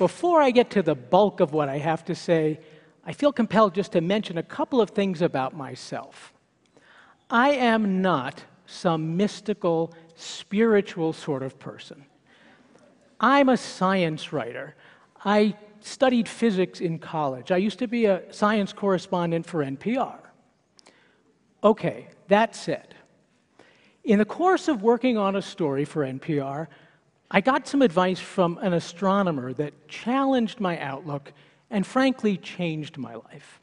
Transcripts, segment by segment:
before I get to the bulk of what I have to say, I feel compelled just to mention a couple of things about myself. I am not some mystical, spiritual sort of person. I'm a science writer. I studied physics in college. I used to be a science correspondent for NPR. Okay, that said, in the course of working on a story for NPR, I got some advice from an astronomer that challenged my outlook and frankly changed my life.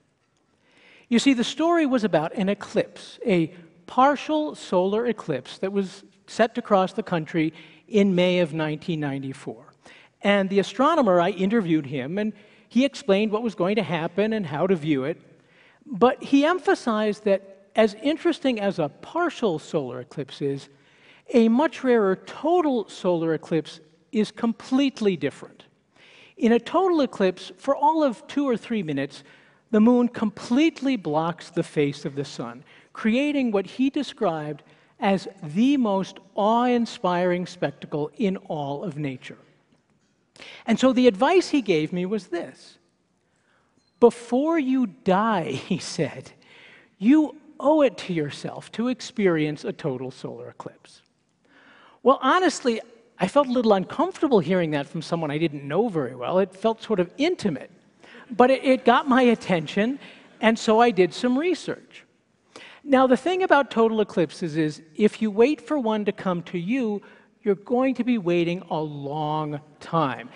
You see, the story was about an eclipse, a partial solar eclipse that was set to cross the country in May of 1994. And the astronomer, I interviewed him, and he explained what was going to happen and how to view it. But he emphasized that as interesting as a partial solar eclipse is, a much rarer total solar eclipse is completely different. In a total eclipse, for all of two or three minutes, the moon completely blocks the face of the sun, creating what he described as the most awe inspiring spectacle in all of nature. And so the advice he gave me was this Before you die, he said, you owe it to yourself to experience a total solar eclipse. Well, honestly, I felt a little uncomfortable hearing that from someone I didn't know very well. It felt sort of intimate. But it, it got my attention, and so I did some research. Now, the thing about total eclipses is if you wait for one to come to you, you're going to be waiting a long time.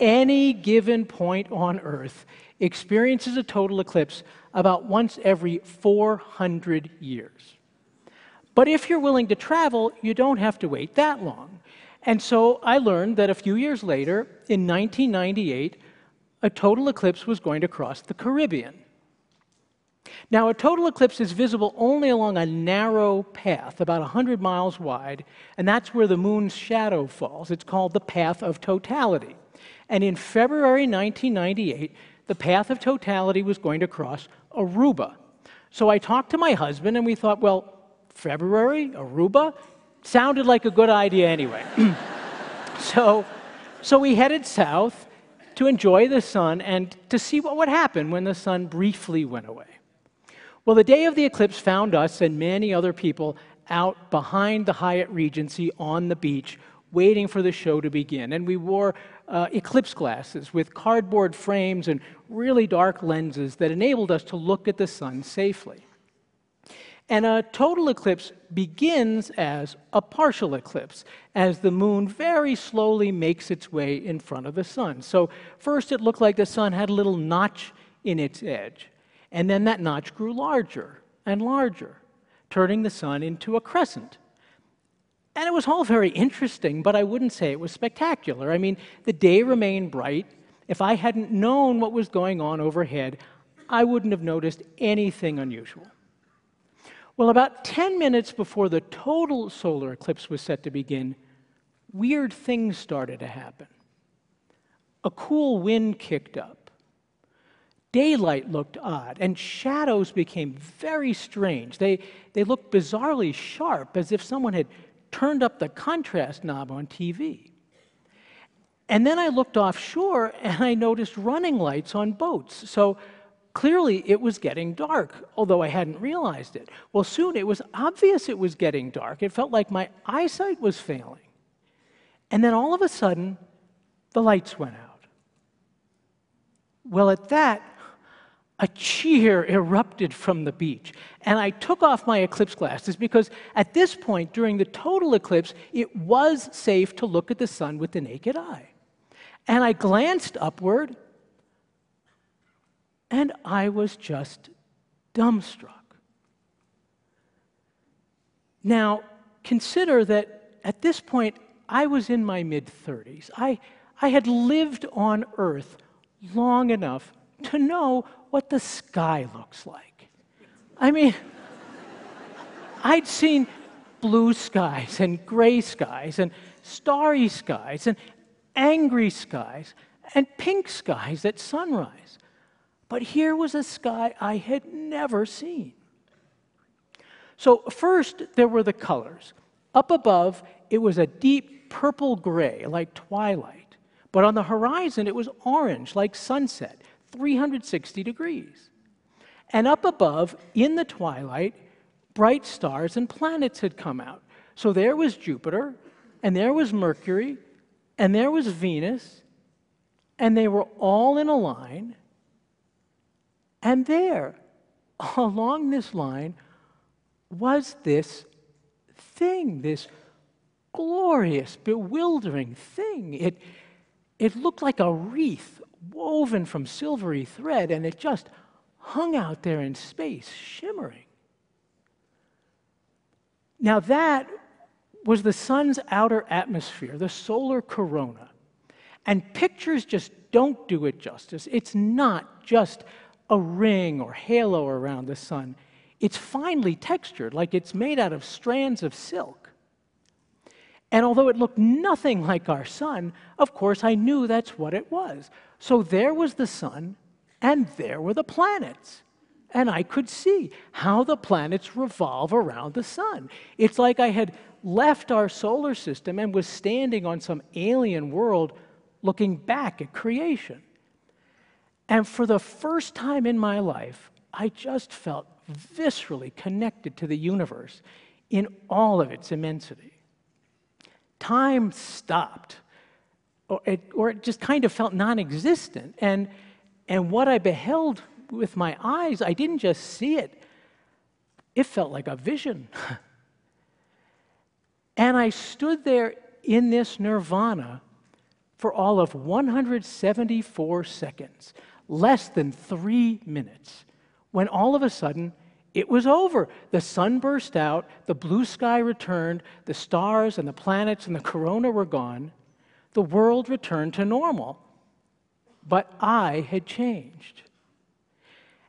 Any given point on Earth experiences a total eclipse about once every 400 years. But if you're willing to travel, you don't have to wait that long. And so I learned that a few years later, in 1998, a total eclipse was going to cross the Caribbean. Now, a total eclipse is visible only along a narrow path, about 100 miles wide, and that's where the moon's shadow falls. It's called the path of totality. And in February 1998, the path of totality was going to cross Aruba. So I talked to my husband, and we thought, well, February, Aruba? Sounded like a good idea anyway. so, so we headed south to enjoy the sun and to see what would happen when the sun briefly went away. Well, the day of the eclipse found us and many other people out behind the Hyatt Regency on the beach, waiting for the show to begin. And we wore uh, eclipse glasses with cardboard frames and really dark lenses that enabled us to look at the sun safely. And a total eclipse begins as a partial eclipse, as the moon very slowly makes its way in front of the sun. So, first it looked like the sun had a little notch in its edge. And then that notch grew larger and larger, turning the sun into a crescent. And it was all very interesting, but I wouldn't say it was spectacular. I mean, the day remained bright. If I hadn't known what was going on overhead, I wouldn't have noticed anything unusual. Well, about 10 minutes before the total solar eclipse was set to begin, weird things started to happen. A cool wind kicked up. Daylight looked odd, and shadows became very strange. They, they looked bizarrely sharp, as if someone had turned up the contrast knob on TV. And then I looked offshore and I noticed running lights on boats. So clearly it was getting dark, although I hadn't realized it. Well, soon it was obvious it was getting dark. It felt like my eyesight was failing. And then all of a sudden, the lights went out. Well, at that, a cheer erupted from the beach. And I took off my eclipse glasses because at this point, during the total eclipse, it was safe to look at the sun with the naked eye. And I glanced upward, and I was just dumbstruck. Now, consider that at this point, I was in my mid 30s. I, I had lived on Earth long enough to know what the sky looks like. I mean, I'd seen blue skies and gray skies and starry skies and angry skies and pink skies at sunrise. But here was a sky I had never seen. So, first, there were the colors. Up above, it was a deep purple gray, like twilight. But on the horizon, it was orange, like sunset, 360 degrees. And up above, in the twilight, bright stars and planets had come out. So there was Jupiter, and there was Mercury, and there was Venus, and they were all in a line. And there, along this line, was this thing, this glorious, bewildering thing. It, it looked like a wreath woven from silvery thread, and it just hung out there in space, shimmering. Now, that was the sun's outer atmosphere, the solar corona. And pictures just don't do it justice. It's not just a ring or halo around the sun, it's finely textured, like it's made out of strands of silk. And although it looked nothing like our sun, of course I knew that's what it was. So there was the sun, and there were the planets. And I could see how the planets revolve around the sun. It's like I had left our solar system and was standing on some alien world looking back at creation. And for the first time in my life, I just felt viscerally connected to the universe in all of its immensity. Time stopped, or it, or it just kind of felt non existent. And, and what I beheld with my eyes, I didn't just see it, it felt like a vision. and I stood there in this nirvana for all of 174 seconds, less than three minutes, when all of a sudden it was over. The sun burst out, the blue sky returned, the stars and the planets and the corona were gone. The world returned to normal. But I had changed.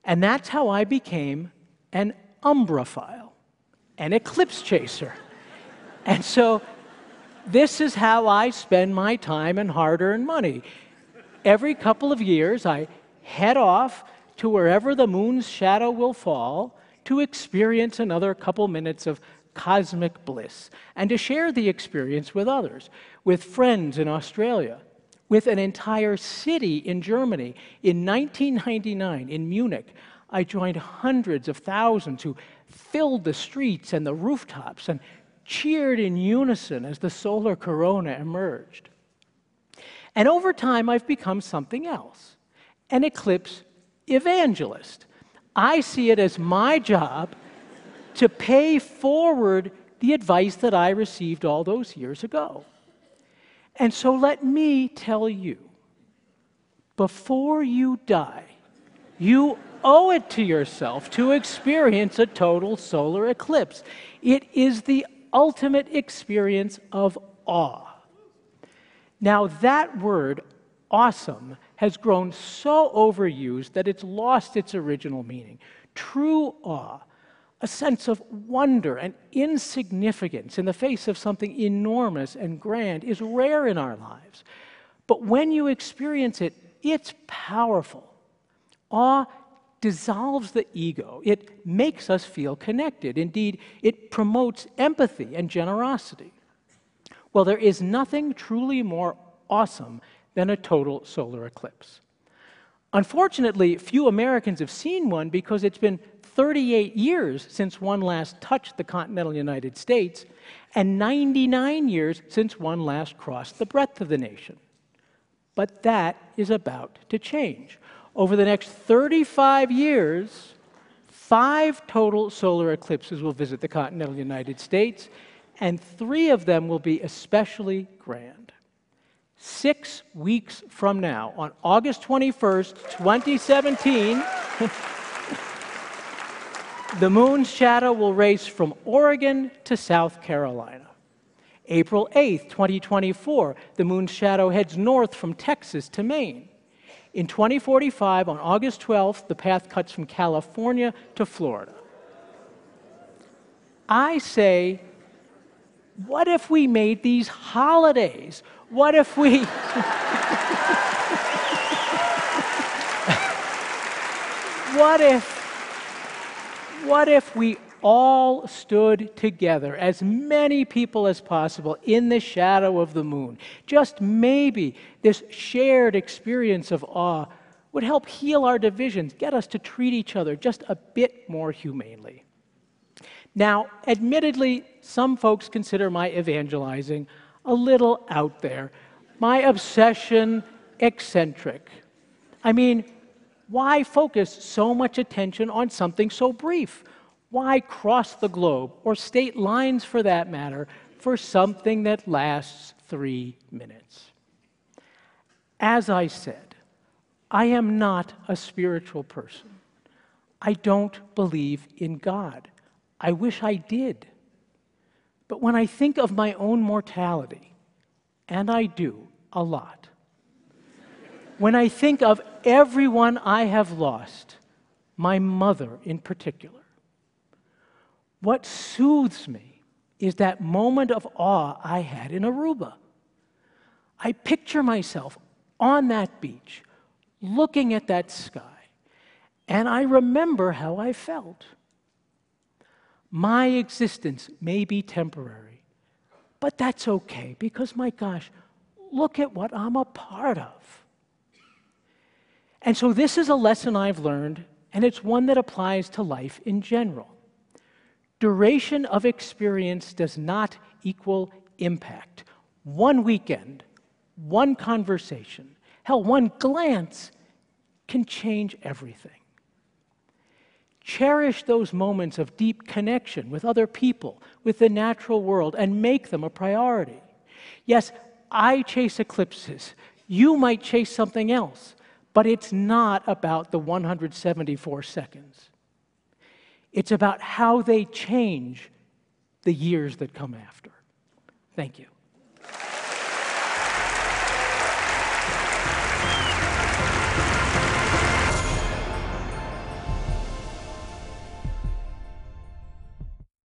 And that's how I became an umbraphile, an eclipse chaser. and so this is how I spend my time and hard earned money. Every couple of years, I head off to wherever the moon's shadow will fall to experience another couple minutes of cosmic bliss and to share the experience with others, with friends in Australia, with an entire city in Germany. In 1999, in Munich, I joined hundreds of thousands who filled the streets and the rooftops and cheered in unison as the solar corona emerged. And over time, I've become something else an eclipse evangelist. I see it as my job to pay forward the advice that I received all those years ago. And so let me tell you before you die, you owe it to yourself to experience a total solar eclipse. It is the ultimate experience of awe. Now, that word, awesome, has grown so overused that it's lost its original meaning. True awe a sense of wonder and insignificance in the face of something enormous and grand is rare in our lives. But when you experience it, it's powerful. Awe dissolves the ego, it makes us feel connected. Indeed, it promotes empathy and generosity. Well, there is nothing truly more awesome than a total solar eclipse. Unfortunately, few Americans have seen one because it's been 38 years since one last touched the continental United States, and 99 years since one last crossed the breadth of the nation. But that is about to change. Over the next 35 years, five total solar eclipses will visit the continental United States, and three of them will be especially grand. Six weeks from now, on August 21st, 2017, The moon's shadow will race from Oregon to South Carolina. April 8th, 2024, the moon's shadow heads north from Texas to Maine. In 2045, on August 12th, the path cuts from California to Florida. I say, what if we made these holidays? What if we. what if what if we all stood together, as many people as possible, in the shadow of the moon. Just maybe this shared experience of awe would help heal our divisions, get us to treat each other just a bit more humanely. Now, admittedly, some folks consider my evangelizing a little out there, my obsession eccentric. I mean, why focus so much attention on something so brief? Why cross the globe, or state lines for that matter, for something that lasts three minutes? As I said, I am not a spiritual person. I don't believe in God. I wish I did. But when I think of my own mortality, and I do a lot, when I think of everyone I have lost, my mother in particular, what soothes me is that moment of awe I had in Aruba. I picture myself on that beach, looking at that sky, and I remember how I felt. My existence may be temporary, but that's okay because, my gosh, look at what I'm a part of. And so, this is a lesson I've learned, and it's one that applies to life in general. Duration of experience does not equal impact. One weekend, one conversation, hell, one glance can change everything. Cherish those moments of deep connection with other people, with the natural world, and make them a priority. Yes, I chase eclipses. You might chase something else, but it's not about the 174 seconds. It's about how they change the years that come after. Thank you.